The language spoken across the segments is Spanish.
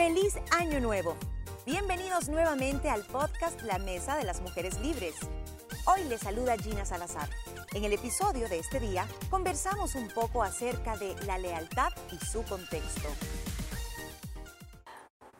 ¡Feliz Año Nuevo! Bienvenidos nuevamente al podcast La Mesa de las Mujeres Libres. Hoy les saluda Gina Salazar. En el episodio de este día conversamos un poco acerca de la lealtad y su contexto.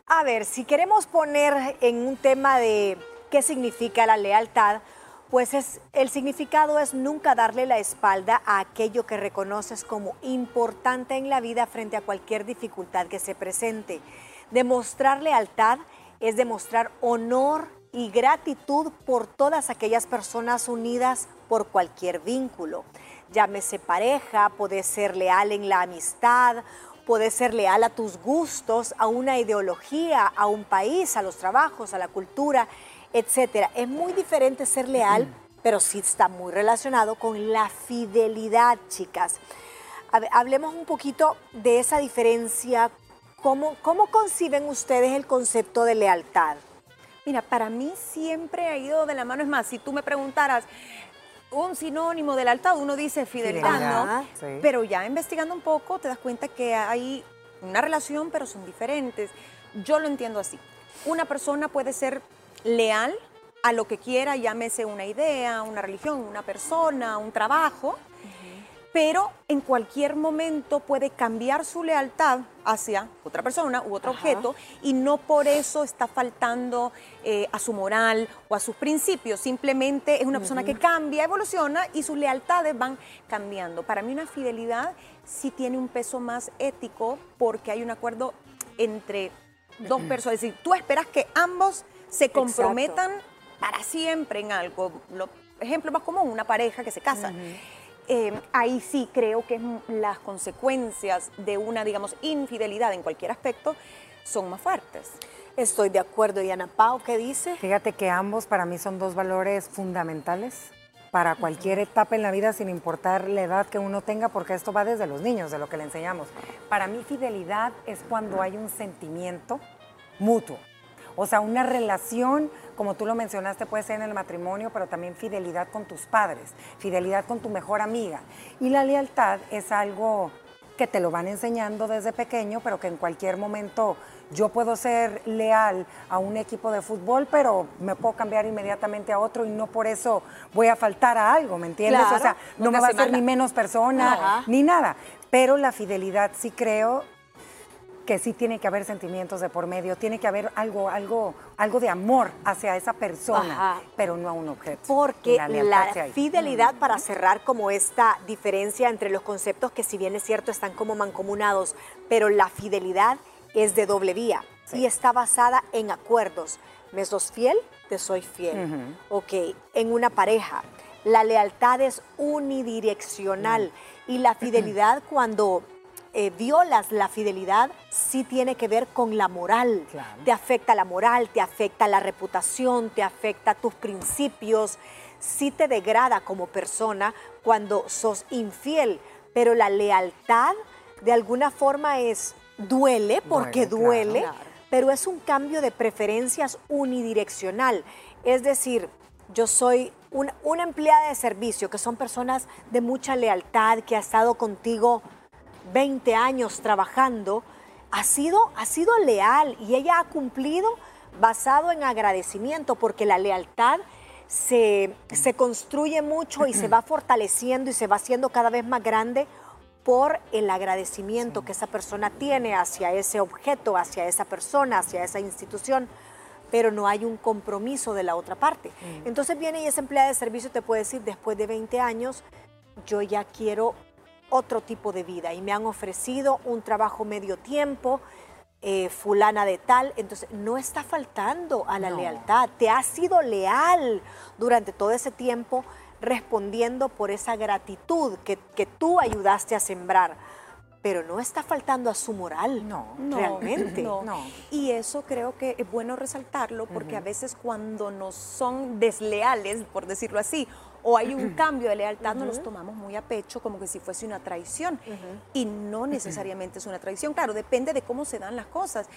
A ver, si queremos poner en un tema de qué significa la lealtad, pues es, el significado es nunca darle la espalda a aquello que reconoces como importante en la vida frente a cualquier dificultad que se presente. Demostrar lealtad es demostrar honor y gratitud por todas aquellas personas unidas por cualquier vínculo. Llámese pareja, puede ser leal en la amistad, puede ser leal a tus gustos, a una ideología, a un país, a los trabajos, a la cultura etcétera. Es muy diferente ser leal, pero sí está muy relacionado con la fidelidad, chicas. hablemos un poquito de esa diferencia. ¿Cómo, ¿Cómo conciben ustedes el concepto de lealtad? Mira, para mí siempre ha ido de la mano. Es más, si tú me preguntaras un sinónimo de lealtad, uno dice fidelidad, ¿no? Pero ya investigando un poco te das cuenta que hay una relación, pero son diferentes. Yo lo entiendo así. Una persona puede ser leal a lo que quiera, llámese una idea, una religión, una persona, un trabajo, pero en cualquier momento puede cambiar su lealtad hacia otra persona u otro objeto y no por eso está faltando eh, a su moral o a sus principios, simplemente es una persona que cambia, evoluciona y sus lealtades van cambiando. Para mí una fidelidad sí tiene un peso más ético porque hay un acuerdo entre dos personas, es decir, tú esperas que ambos se comprometan para siempre en algo. Lo, ejemplo más común, una pareja que se casa. Eh, ahí sí creo que las consecuencias de una, digamos, infidelidad en cualquier aspecto son más fuertes. Estoy de acuerdo. ¿Y Ana Pau qué dice? Fíjate que ambos para mí son dos valores fundamentales para cualquier etapa en la vida, sin importar la edad que uno tenga, porque esto va desde los niños, de lo que le enseñamos. Para mí fidelidad es cuando hay un sentimiento mutuo. O sea, una relación, como tú lo mencionaste, puede ser en el matrimonio, pero también fidelidad con tus padres, fidelidad con tu mejor amiga. Y la lealtad es algo que te lo van enseñando desde pequeño, pero que en cualquier momento yo puedo ser leal a un equipo de fútbol, pero me puedo cambiar inmediatamente a otro y no por eso voy a faltar a algo, ¿me entiendes? o sea, no me va a hacer ni menos persona, ni nada. Pero la fidelidad sí creo que sí tiene que haber sentimientos de por medio, tiene que haber algo, algo, algo de amor hacia esa persona, pero no a un objeto. Porque la, fidelidad, para cerrar como esta diferencia entre los conceptos que si bien es cierto están como mancomunados, pero la fidelidad es de doble vía y está basada en acuerdos. Me sos fiel, te soy fiel. Ok, en una pareja. La lealtad es unidireccional y la fidelidad cuando eh, violas la fidelidad, sí tiene que ver con la moral. Te afecta la moral, te afecta la reputación, te afecta tus principios, sí te degrada como persona cuando sos infiel. Pero la lealtad de alguna forma es, duele porque duele, pero es un cambio de preferencias unidireccional. Es decir, yo soy una, una empleada de servicio, que son personas de mucha lealtad, que ha estado contigo 20 años trabajando, ha sido, ha sido leal y ella ha cumplido basado en agradecimiento, porque la lealtad se, se construye mucho y se va fortaleciendo y se va haciendo cada vez más grande por el agradecimiento que esa persona tiene hacia ese objeto, hacia esa persona, hacia esa institución, pero no hay un compromiso de la otra parte. Entonces viene y esa empleada de servicio te puede decir, después de 20 años, yo ya quiero otro tipo de vida y me han ofrecido un trabajo medio tiempo, eh, fulana de tal, entonces no está faltando a la lealtad, te has sido leal durante todo ese tiempo respondiendo por esa gratitud que, que tú ayudaste a sembrar pero no está faltando a su moral. No, realmente. No. Y eso creo que es bueno resaltarlo porque a veces cuando nos son desleales, por decirlo así, o hay un cambio de lealtad, nos los tomamos muy a pecho como que si fuese una traición. Y no necesariamente es una traición, claro, depende de cómo se dan las cosas.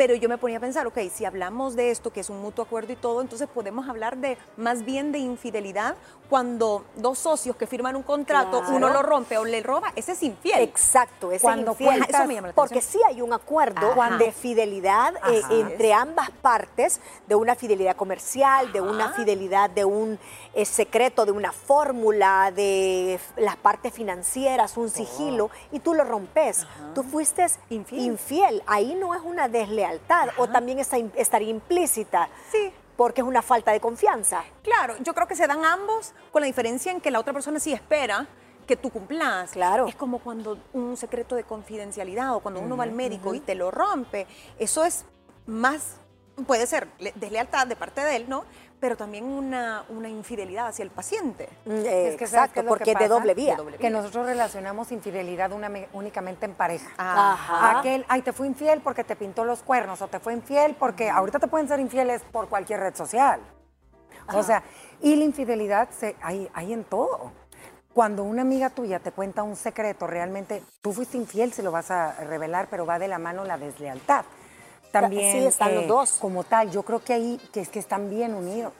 Pero yo me ponía a pensar, ok, si hablamos de esto, que es un mutuo acuerdo y todo, entonces podemos hablar de más bien de infidelidad cuando dos socios que firman un contrato, uno lo rompe o le roba, ese es infiel. Exacto, ese cuando es infiel. Eso me llama la porque sí hay un acuerdo de fidelidad eh, entre ambas partes, de una fidelidad comercial, de una fidelidad de un eh, secreto, de una fórmula, de las partes financieras, un sigilo, y tú lo rompes. Tú fuiste infiel. Ahí no es una deslealtad, o también está, estaría implícita. Sí porque es una falta de confianza. Claro, yo creo que se dan ambos con la diferencia en que la otra persona sí espera que tú cumplas. Claro. Es como cuando un secreto de confidencialidad o cuando uno va al médico y te lo rompe. Eso es más, puede ser deslealtad de parte de él, ¿no? pero también una, una infidelidad hacia el paciente. Mm, es que, exacto, porque es de doble vía. Que nosotros relacionamos infidelidad únicamente en pareja. Ajá. Aquel, ay, te fue infiel porque te pintó los cuernos, o te fue infiel porque ahorita te pueden ser infieles por cualquier red social. O sea, y la infidelidad se, hay, hay en todo. Cuando una amiga tuya te cuenta un secreto, realmente tú fuiste infiel si lo vas a revelar, pero va de la mano la deslealtad también sí, están los eh, dos. como tal. Yo creo que ahí que es que están bien unidos.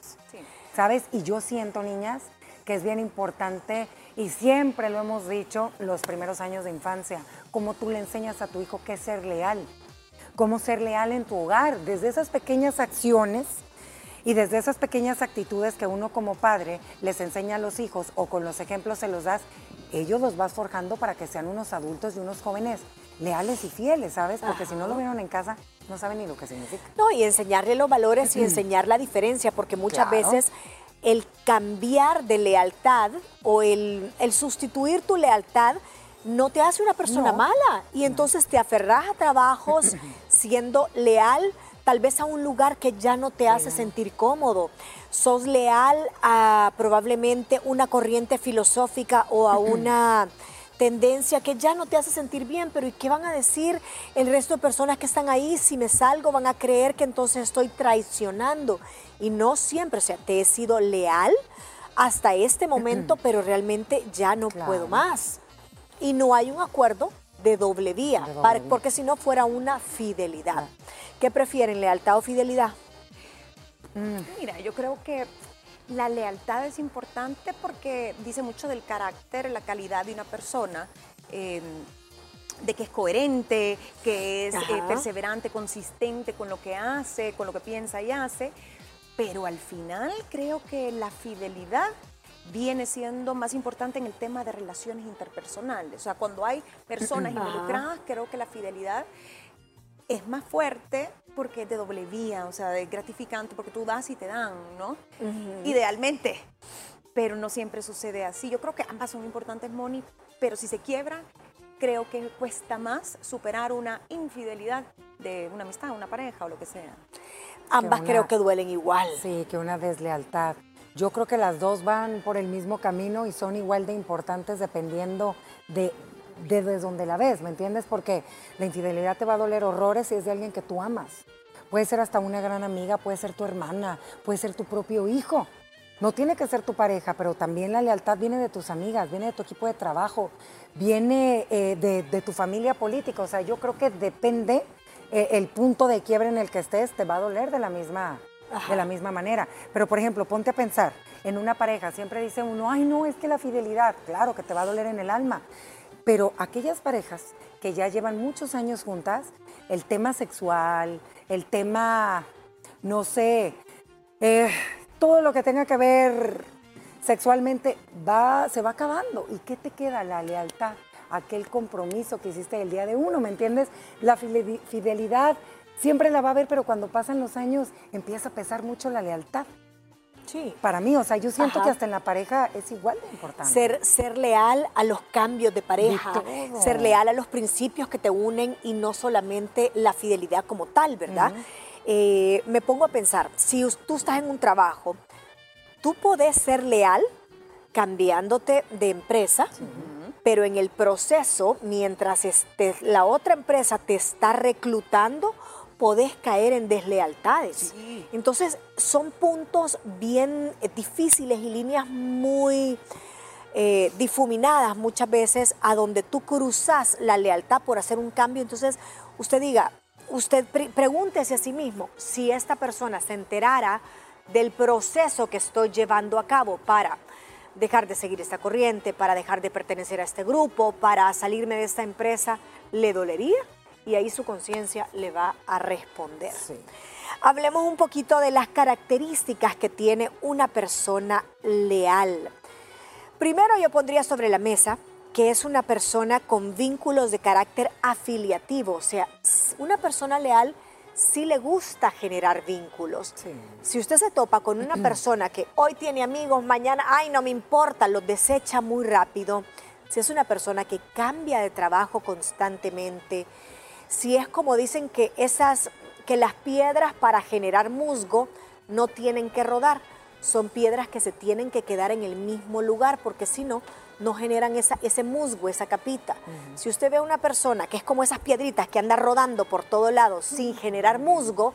¿Sabes? Y yo siento, niñas, que es bien importante y siempre lo hemos dicho los primeros años de infancia, cómo tú le enseñas a tu hijo qué es ser leal, cómo ser leal en tu hogar, desde esas pequeñas acciones y desde esas pequeñas actitudes que uno como padre les enseña a los hijos o con los ejemplos se los das, ellos los vas forjando para que sean unos adultos y unos jóvenes leales y fieles, ¿sabes? Porque si no lo vieron en casa, no saben ni lo que significa. No, y enseñarle los valores y enseñar la diferencia, porque muchas veces el cambiar de lealtad o el, sustituir tu lealtad no te hace una persona mala. Y entonces te aferras a trabajos siendo leal tal vez a un lugar que ya no te hace sentir cómodo. Sos leal a probablemente una corriente filosófica o a una tendencia que ya no te hace sentir bien, pero ¿y qué van a decir el resto de personas que están ahí? Si me salgo, van a creer que entonces estoy traicionando. Y no siempre, o sea, te he sido leal hasta este momento, pero realmente ya no puedo más. Y no hay un acuerdo de doble vía, porque si no fuera una fidelidad. ¿Qué prefieren, lealtad o fidelidad? Mira, yo creo que la lealtad es importante porque dice mucho del carácter, la calidad de una persona. Em, de que es coherente, que es eh, perseverante, consistente con lo que hace, con lo que piensa y hace, pero al final creo que la fidelidad viene siendo más importante en el tema de relaciones interpersonales. O sea, cuando hay personas involucradas, creo que la fidelidad es más fuerte porque es de doble vía, o sea, es gratificante porque tú das y te dan, ¿no? Idealmente. Pero no siempre sucede así. Yo creo que ambas son importantes, Moni, pero si se quiebra, creo que cuesta más superar una infidelidad de una amistad, una pareja o lo que sea. Ambas creo que duelen igual. Sí, que una deslealtad. Yo creo que las dos van por el mismo camino y son igual de importantes dependiendo de desde donde la ves, ¿me entiendes? Porque la infidelidad te va a doler horrores si es de alguien que tú amas. Puede ser hasta una gran amiga, puede ser tu hermana, puede ser tu propio hijo. No tiene que ser tu pareja, pero también la lealtad viene de tus amigas, viene de tu equipo de trabajo, viene eh, de, tu familia política. O sea, yo creo que depende eh, el punto de quiebre en el que estés, te va a doler de la misma, de la misma manera. Pero, por ejemplo, ponte a pensar, en una pareja siempre dice uno, ay, no, es que la fidelidad, claro que te va a doler en el alma. Pero aquellas parejas que ya llevan muchos años juntas, el tema sexual, el tema, no sé, eh, todo lo que tenga que ver sexualmente va, se va acabando. ¿Y qué te queda? La lealtad, aquel compromiso que hiciste el día de uno, ¿me entiendes? La fidelidad siempre la va a haber, pero cuando pasan los años empieza a pesar mucho la lealtad. Sí. Para mí, o sea, yo siento que hasta en la pareja es igual de importante. Ser, ser leal a los cambios de pareja, ser leal a los principios que te unen y no solamente la fidelidad como tal, ¿verdad? Eh, me pongo a pensar, si tú estás en un trabajo, tú podés ser leal cambiándote de empresa, pero en el proceso, mientras este, la otra empresa te está reclutando, podés caer en deslealtades. Entonces, son puntos bien eh, difíciles y líneas muy eh, difuminadas muchas veces a donde tú cruzas la lealtad por hacer un cambio. Entonces, usted diga, usted pregúntese a sí mismo si esta persona se enterara del proceso que estoy llevando a cabo para dejar de seguir esta corriente, para dejar de pertenecer a este grupo, para salirme de esta empresa, ¿le dolería? Y ahí su conciencia le va a responder. Hablemos un poquito de las características que tiene una persona leal. Primero yo pondría sobre la mesa que es una persona con vínculos de carácter afiliativo, o sea, una persona leal sí le gusta generar vínculos. Si usted se topa con una persona que hoy tiene amigos, mañana, ay, no me importa, los desecha muy rápido, si es una persona que cambia de trabajo constantemente, si es como dicen que esas que las piedras para generar musgo no tienen que rodar, son piedras que se tienen que quedar en el mismo lugar porque si no no generan esa, ese musgo, esa capita. Si usted ve a una persona que es como esas piedritas que anda rodando por todos lados sin generar musgo,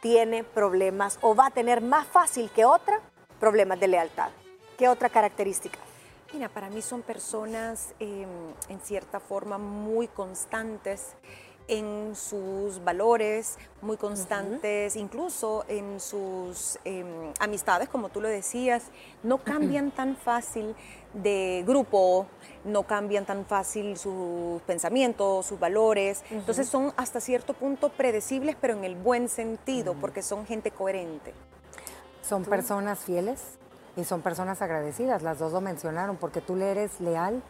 tiene problemas o va a tener más fácil que otra problemas de lealtad. ¿Qué otra característica? Mira, para mí son personas em, en cierta forma muy constantes en sus valores, muy constantes, incluso en sus em, amistades, como tú lo decías, no cambian tan fácil de grupo, no cambian tan fácil sus pensamientos, sus valores. Entonces son hasta cierto punto predecibles, pero en el buen sentido, porque son gente coherente. Son personas fieles y son personas agradecidas, las dos lo mencionaron, porque tú le eres leal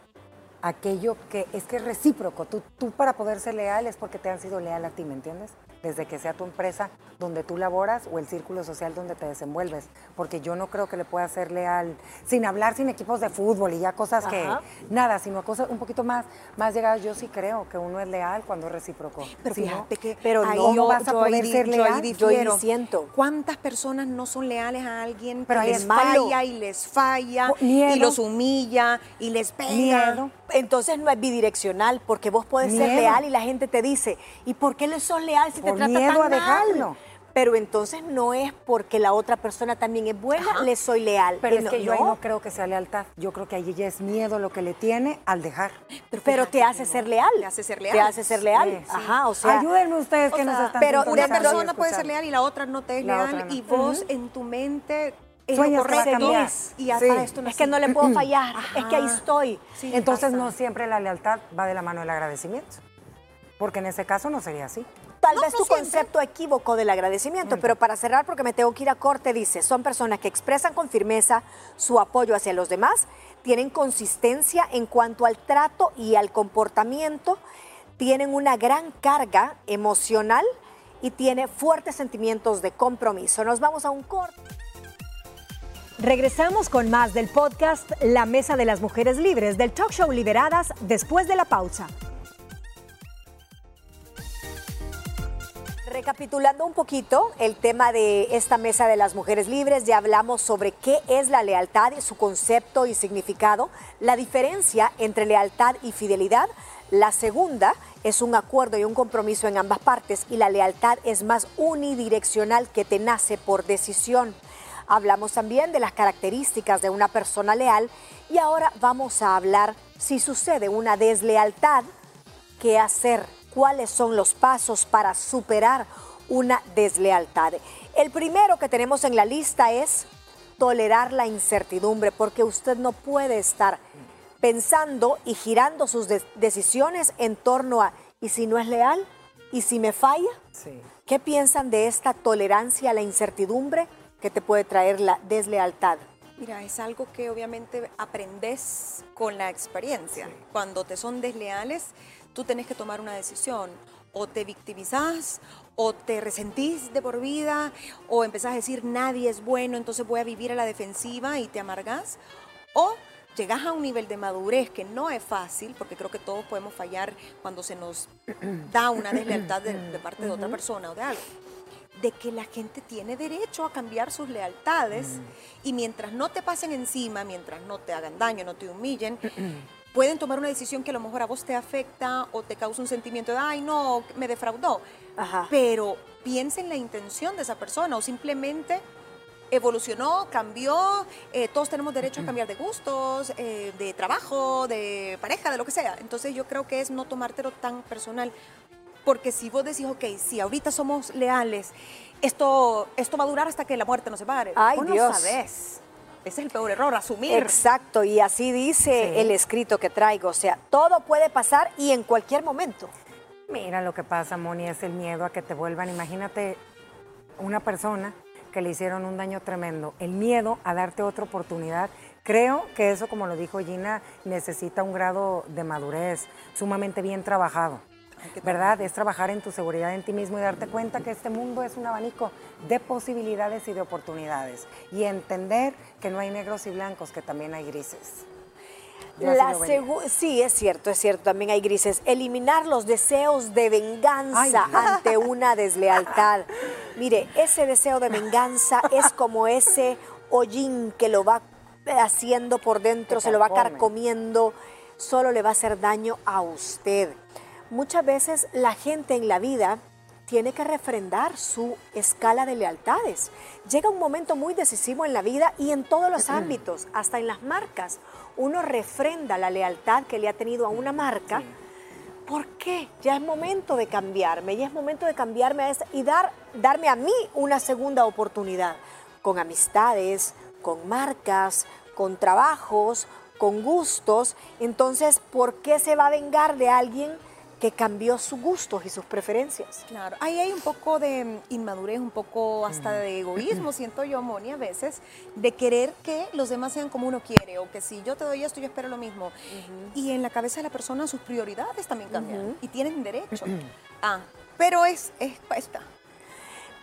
aquello que es que es recíproco. Tú, tú para poder ser leal es porque te han sido leal a ti, ¿me entiendes? Desde que sea tu empresa donde tú laboras o el círculo social donde te desenvuelves. Porque yo no creo que le pueda ser leal sin hablar, sin equipos de fútbol y ya cosas que nada, sino cosas un poquito más, más llegadas. Yo sí creo que uno es leal cuando es recíproco. Pero fíjate que pero no vas a poder ser leal. Yo, yo siento. ¿Cuántas personas no son leales a alguien pero que les falla y les falla y los humilla y les pega? Entonces no es bidireccional, porque vos puedes ser leal y la gente te dice, ¿y por qué le sos leal si te trata tan a dejarlo? Pero entonces no es porque la otra persona también es buena, le soy leal. Pero es que yo ahí no creo que sea lealtad. Yo creo que ahí ella es miedo lo que le tiene al dejar. Pero, te hace ser leal. Te hace ser leal. Te hace ser leal. Ajá, o sea. Ayúdenme ustedes que nos están Pero una persona puede ser leal y la otra no te es leal. Y vos en tu mente es lo correcto y hasta esto no es que no le puedo fallar, es que ahí estoy. Entonces no siempre la lealtad va de la mano del agradecimiento, porque en ese caso no sería así. Tal vez tu concepto equívoco del agradecimiento, pero para cerrar, porque me tengo que ir a corte, dice, son personas que expresan con firmeza su apoyo hacia los demás, tienen consistencia en cuanto al trato y al comportamiento, tienen una gran carga emocional y tiene fuertes sentimientos de compromiso. Nos vamos a un corte. Regresamos con más del podcast La Mesa de las Mujeres Libres del talk show Liberadas después de la pausa. Recapitulando un poquito el tema de esta Mesa de las Mujeres Libres, ya hablamos sobre qué es la lealtad, su concepto y significado, la diferencia entre lealtad y fidelidad. La segunda es un acuerdo y un compromiso en ambas partes y la lealtad es más unidireccional que te nace por decisión. Hablamos también de las características de una persona leal y ahora vamos a hablar si sucede una deslealtad, qué hacer, cuáles son los pasos para superar una deslealtad. El primero que tenemos en la lista es tolerar la incertidumbre, porque usted no puede estar pensando y girando sus decisiones en torno a, ¿y si no es leal? ¿Y si me falla? ¿Qué piensan de esta tolerancia a la incertidumbre? Que te puede traer la deslealtad? Mira, es algo que obviamente aprendes con la experiencia. Cuando te son desleales, tú tenés que tomar una decisión. O te victimizás, o te resentís de por vida, o empezás a decir nadie es bueno, entonces voy a vivir a la defensiva y te amargás. O llegas a un nivel de madurez que no es fácil, porque creo que todos podemos fallar cuando se nos da una deslealtad de, de parte de otra persona o de algo de que la gente tiene derecho a cambiar sus lealtades y mientras no te pasen encima, mientras no te hagan daño, no te humillen, pueden tomar una decisión que a lo mejor a vos te afecta o te causa un sentimiento de, ay, no, me defraudó. Pero piensa en la intención de esa persona o simplemente evolucionó, cambió, eh, todos tenemos derecho a cambiar de gustos, eh, de trabajo, de pareja, de lo que sea. Entonces yo creo que es no tomártelo tan personal. Porque si vos decís, ok, si ahorita somos leales, esto, esto va a durar hasta que la muerte nos separe. Ay, vos Dios. no sabes. Ese es el peor error, asumir. Exacto, y así dice el escrito que traigo. O sea, todo puede pasar y en cualquier momento. Mira lo que pasa, Moni, es el miedo a que te vuelvan. Imagínate una persona que le hicieron un daño tremendo, el miedo a darte otra oportunidad. Creo que eso, como lo dijo Gina, necesita un grado de madurez sumamente bien trabajado. ¿Verdad? Es trabajar en tu seguridad en ti mismo y darte cuenta que este mundo es un abanico de posibilidades y de oportunidades. Y entender que no hay negros y blancos, que también hay grises. La sí, es cierto, es cierto, también hay grises. Eliminar los deseos de venganza ante una deslealtad. Mire, ese deseo de venganza es como ese hollín que lo va haciendo por dentro, se lo va carcomiendo, solo le va a hacer daño a usted. Muchas veces la gente en la vida tiene que refrendar su escala de lealtades. Llega un momento muy decisivo en la vida y en todos los ámbitos, hasta en las marcas. Uno refrenda la lealtad que le ha tenido a una marca. ¿Por qué? Ya es momento de cambiarme, ya es momento de cambiarme a y dar, darme a mí una segunda oportunidad con amistades, con marcas, con trabajos, con gustos. Entonces, ¿por qué se va a vengar de alguien que cambió sus gustos y sus preferencias. Claro, ahí hay un poco de inmadurez, un poco hasta de egoísmo, siento yo, Moni, a veces, de querer que los demás sean como uno quiere, o que si yo te doy esto, yo espero lo mismo. Y en la cabeza de la persona sus prioridades también cambian, y tienen derecho. ah, pero es, es esta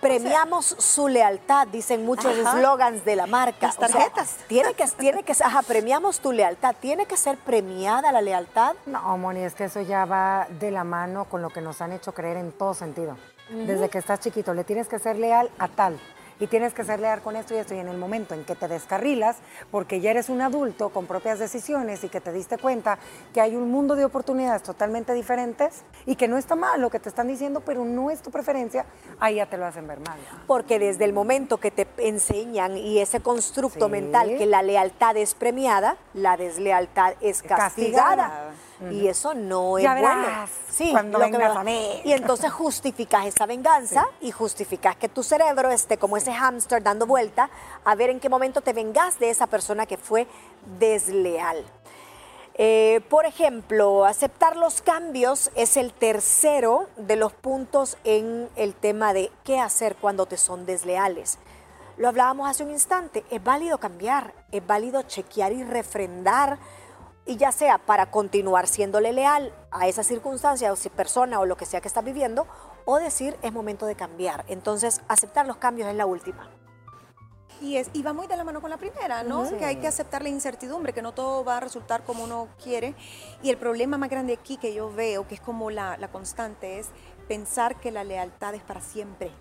premiamos su lealtad, dicen muchos eslogans de la marca. Las tarjetas. tiene que, tiene que, ajá, premiamos tu lealtad. ¿Tiene que ser premiada la lealtad? No, Moni, es que eso ya va de la mano con lo que nos han hecho creer en todo sentido. Desde que estás chiquito, le tienes que ser leal a tal y tienes que ser leal con esto y esto. Y en el momento en que te descarrilas, porque ya eres un adulto con propias decisiones y que te diste cuenta que hay un mundo de oportunidades totalmente diferentes y que no está mal lo que te están diciendo, pero no es tu preferencia, ahí ya te lo hacen ver mal. Porque desde el momento que te enseñan y ese constructo mental que la lealtad es premiada, la deslealtad es castigada. Y eso no es bueno. Sí, cuando vengas a mí. Y entonces justificas esa venganza y justificas que tu cerebro esté como ese hámster dando vuelta a ver en qué momento te vengas de esa persona que fue desleal. Eh, por ejemplo, aceptar los cambios es el tercero de los puntos en el tema de qué hacer cuando te son desleales. Lo hablábamos hace un instante, es válido cambiar, es válido chequear y refrendar y ya sea para continuar siéndole leal a esa circunstancia o si persona o lo que sea que está viviendo, o decir es momento de cambiar. Entonces, aceptar los cambios es la última. Y, es, y va muy de la mano con la primera, ¿no? Que hay que aceptar la incertidumbre, que no todo va a resultar como uno quiere. Y el problema más grande aquí que yo veo, que es como la, la constante, es pensar que la lealtad es para siempre.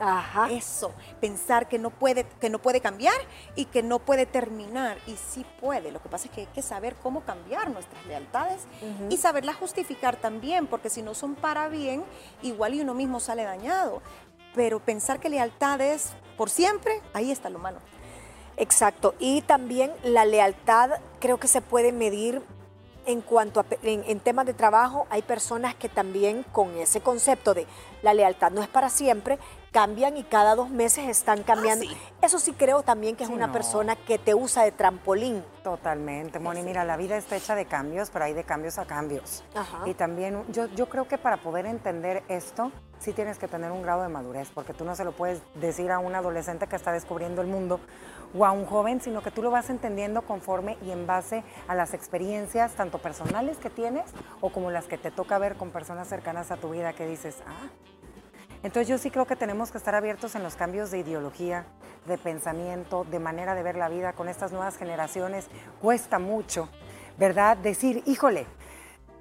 Ajá. Eso, pensar que no, puede, que no puede cambiar y que no puede terminar. Y sí puede. Lo que pasa es que hay que saber cómo cambiar nuestras lealtades y saberlas justificar también, porque si no son para bien, igual y uno mismo sale dañado. Pero pensar que lealtad es por siempre, ahí está lo malo. Exacto. Y también la lealtad creo que se puede medir en cuanto a en, temas de trabajo, hay personas que también con ese concepto de la lealtad no es para siempre, cambian y cada dos meses están ah, cambiando. Eso sí creo también que es una persona que te usa de trampolín. Totalmente, Moni. Mira, la vida está hecha de cambios, pero hay de cambios a cambios. Y también yo, yo creo que para poder entender esto, sí tienes que tener un grado de madurez, porque tú no se lo puedes decir a un adolescente que está descubriendo el mundo o a un joven, sino que tú lo vas entendiendo conforme y en base a las experiencias, tanto personales que tienes o como las que te toca ver con personas cercanas a tu vida que dices, ah, entonces yo sí creo que tenemos que estar abiertos en los cambios de ideología, de pensamiento, de manera de ver la vida con estas nuevas generaciones. Cuesta mucho, ¿verdad? Decir, híjole,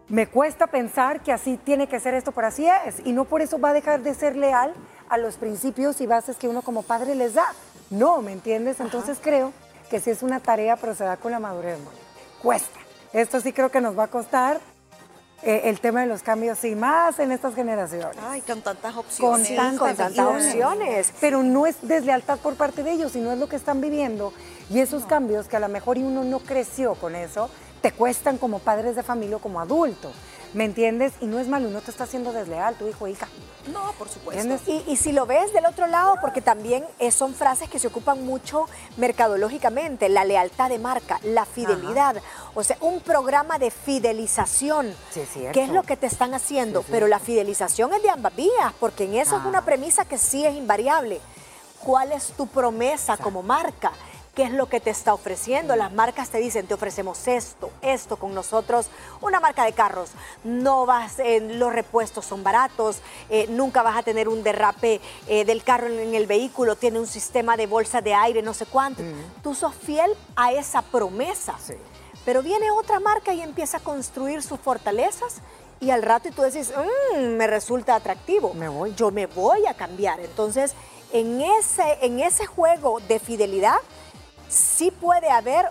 me cuesta pensar que así tiene que ser esto, pero así es. Y no por eso va a dejar de ser leal a los principios y bases que uno como padre les da. No, ¿me entiendes? Entonces creo que sí es una tarea, pero se da con la madurez, Cuesta. esto sí creo que nos va a costar eh, el tema de los cambios y más en estas generaciones. Ay, con tantas opciones. Con tantas, opciones. Pero no es deslealtad por parte de ellos, sino es lo que están viviendo. Y esos cambios que a lo mejor uno no creció con eso, te cuestan como padres de familia o como adulto. ¿Me entiendes? Y no es malo, no te está haciendo desleal tu hijo o hija. No, por supuesto. Y, y, si lo ves del otro lado, porque también son frases que se ocupan mucho mercadológicamente, la lealtad de marca, la fidelidad, o sea, un programa de fidelización. Sí, ¿Qué es lo que te están haciendo? Pero la fidelización es de ambas vías, porque en eso es una premisa que sí es invariable. ¿Cuál es tu promesa como marca? Qué es lo que te está ofreciendo. Las marcas te dicen, te ofrecemos esto, esto con nosotros. Una marca de carros, no vas, los repuestos son baratos, eh, nunca vas a tener un derrape eh, del carro en, el vehículo, tiene un sistema de bolsa de aire, no sé cuánto. Tú sos fiel a esa promesa. Pero viene otra marca y empieza a construir sus fortalezas y al rato y tú decís, mm, me resulta atractivo. Me voy. Yo me voy a cambiar. Entonces, en ese, en ese juego de fidelidad, sí puede haber,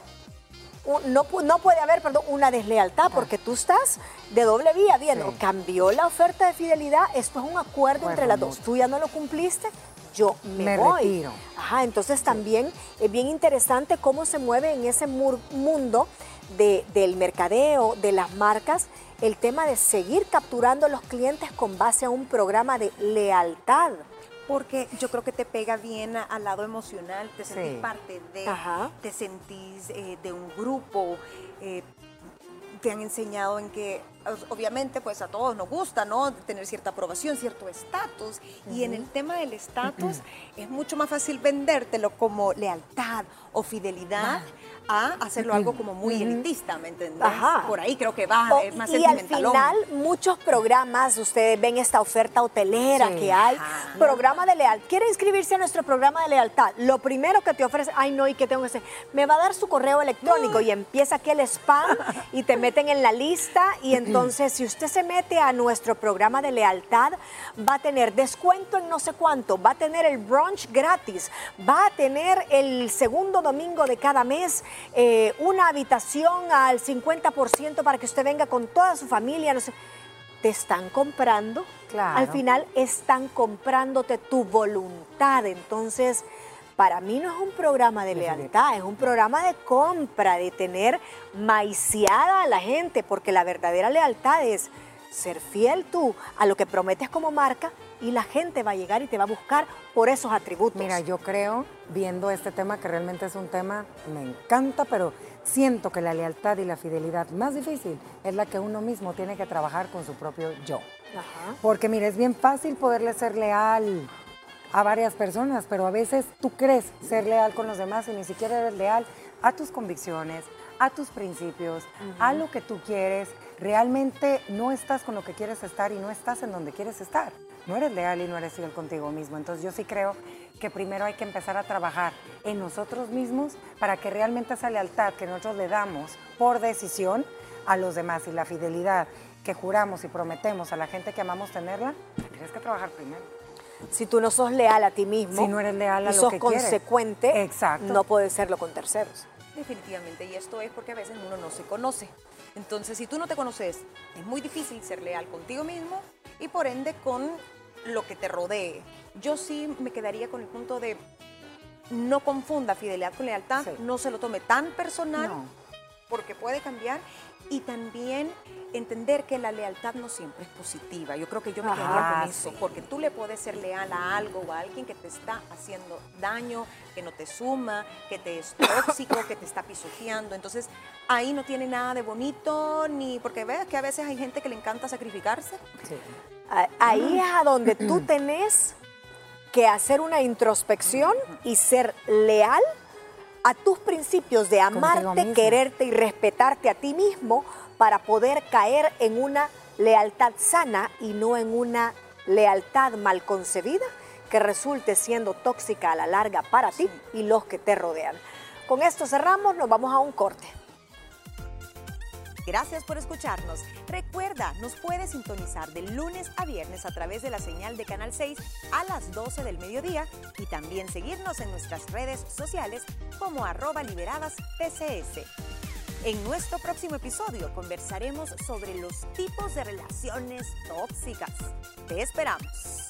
no, no puede haber, perdón, una deslealtad, porque tú estás de doble vía. Viendo, cambió la oferta de fidelidad, esto es un acuerdo entre las dos, tú ya no lo cumpliste, yo me, voy. Ajá, entonces también es bien interesante cómo se mueve en ese mundo del mercadeo, de las marcas, el tema de seguir capturando a los clientes con base a un programa de lealtad porque yo creo que te pega bien al lado emocional, te sentís parte de, te sentís eh, de un grupo, eh, te han enseñado en que obviamente pues a todos nos gusta, ¿no? Tener cierta aprobación, cierto estatus. Y en el tema del estatus es mucho más fácil vendértelo como lealtad o fidelidad a hacerlo algo como muy elitista, ¿me entendés? Por ahí creo que va, es más Y al final, muchos programas, ustedes ven esta oferta hotelera que hay, programa de lealtad. ¿Quiere inscribirse a nuestro programa de lealtad? Lo primero que te ofrece, ay no, ¿y qué tengo que hacer? Me va a dar su correo electrónico y empieza aquí el spam y te meten en la lista y entonces si usted se mete a nuestro programa de lealtad, va a tener descuento en no sé cuánto, va a tener el brunch gratis, va a tener el segundo domingo de cada mes eh, una habitación al 50% para que usted venga con toda su familia, no sé. Te están comprando. Claro. Al final están comprándote tu voluntad. Entonces, para mí no es un programa de lealtad, es un programa de compra, de tener maiciada a la gente, porque la verdadera lealtad es ser fiel tú a lo que prometes como marca y la gente va a llegar y te va a buscar por esos atributos. Mira, yo creo, viendo este tema, que realmente es un tema, me encanta, pero siento que la lealtad y la fidelidad más difícil es la que uno mismo tiene que trabajar con su propio yo. Porque mira, es bien fácil poderle ser leal a varias personas, pero a veces tú crees ser leal con los demás y ni siquiera eres leal a tus convicciones, a tus principios, a lo que tú quieres. Realmente no estás con lo que quieres estar y no estás en donde quieres estar no eres leal y no eres fiel contigo mismo. Entonces yo sí creo que primero hay que empezar a trabajar en nosotros mismos para que realmente esa lealtad que nosotros le damos por decisión a los demás y la fidelidad que juramos y prometemos a la gente que amamos tenerla, tienes que trabajar primero. Si tú no sos leal a ti mismo, si no eres leal a y lo sos consecuente, Exacto. no puedes serlo con terceros. Definitivamente, y esto es porque a veces uno no se conoce. Entonces, si tú no te conoces, es muy difícil ser leal contigo mismo y por ende con lo que te rodee. Yo sí me quedaría con el punto de no confunda fidelidad con lealtad, no se lo tome tan personal, porque puede cambiar, y también entender que la lealtad no siempre es positiva. Yo creo que yo me quedaría con eso, porque tú le puedes ser leal a algo o a alguien que te está haciendo daño, que no te suma, que te es tóxico, que te está pisoteando. Entonces, ahí no tiene nada de bonito, ni porque ves que a veces hay gente que le encanta sacrificarse. Sí. Ahí es a donde tú tenés que hacer una introspección y ser leal a tus principios de amarte, quererte y respetarte a ti mismo para poder caer en una lealtad sana y no en una lealtad mal concebida que resulte siendo tóxica a la larga para ti y los que te rodean. Con esto cerramos, nos vamos a un corte. Gracias por escucharnos. Recuerda, nos puedes sintonizar de lunes a viernes a través de la señal de Canal 6 a las 12 del mediodía y también seguirnos en nuestras redes sociales como arroba liberadas PCS. En nuestro próximo episodio conversaremos sobre los tipos de relaciones tóxicas. Te esperamos.